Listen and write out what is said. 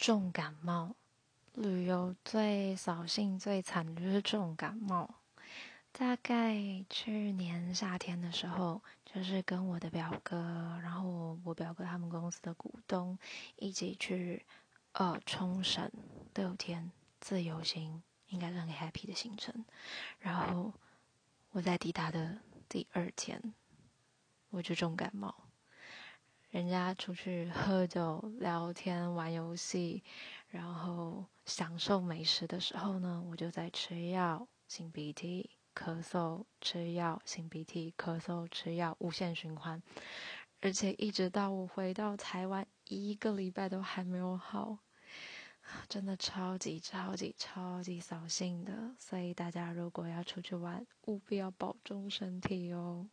重感冒。旅游最扫兴、最惨的就是重感冒。大概去年夏天的时候，就是跟我的表哥，然后我表哥他们公司的股东一起去呃冲绳六天自由行，应该是很 happy 的行程。然后我在抵达的第二天，我就重感冒。人家出去喝酒、聊天、玩游戏，然后享受美食的时候呢，我就在吃药、擤鼻涕、咳嗽、吃药、擤鼻涕、咳嗽、吃药，无限循环。而且一直到我回到台湾，一个礼拜都还没有好，真的超级超级超级扫兴的。所以大家如果要出去玩，务必要保重身体哦。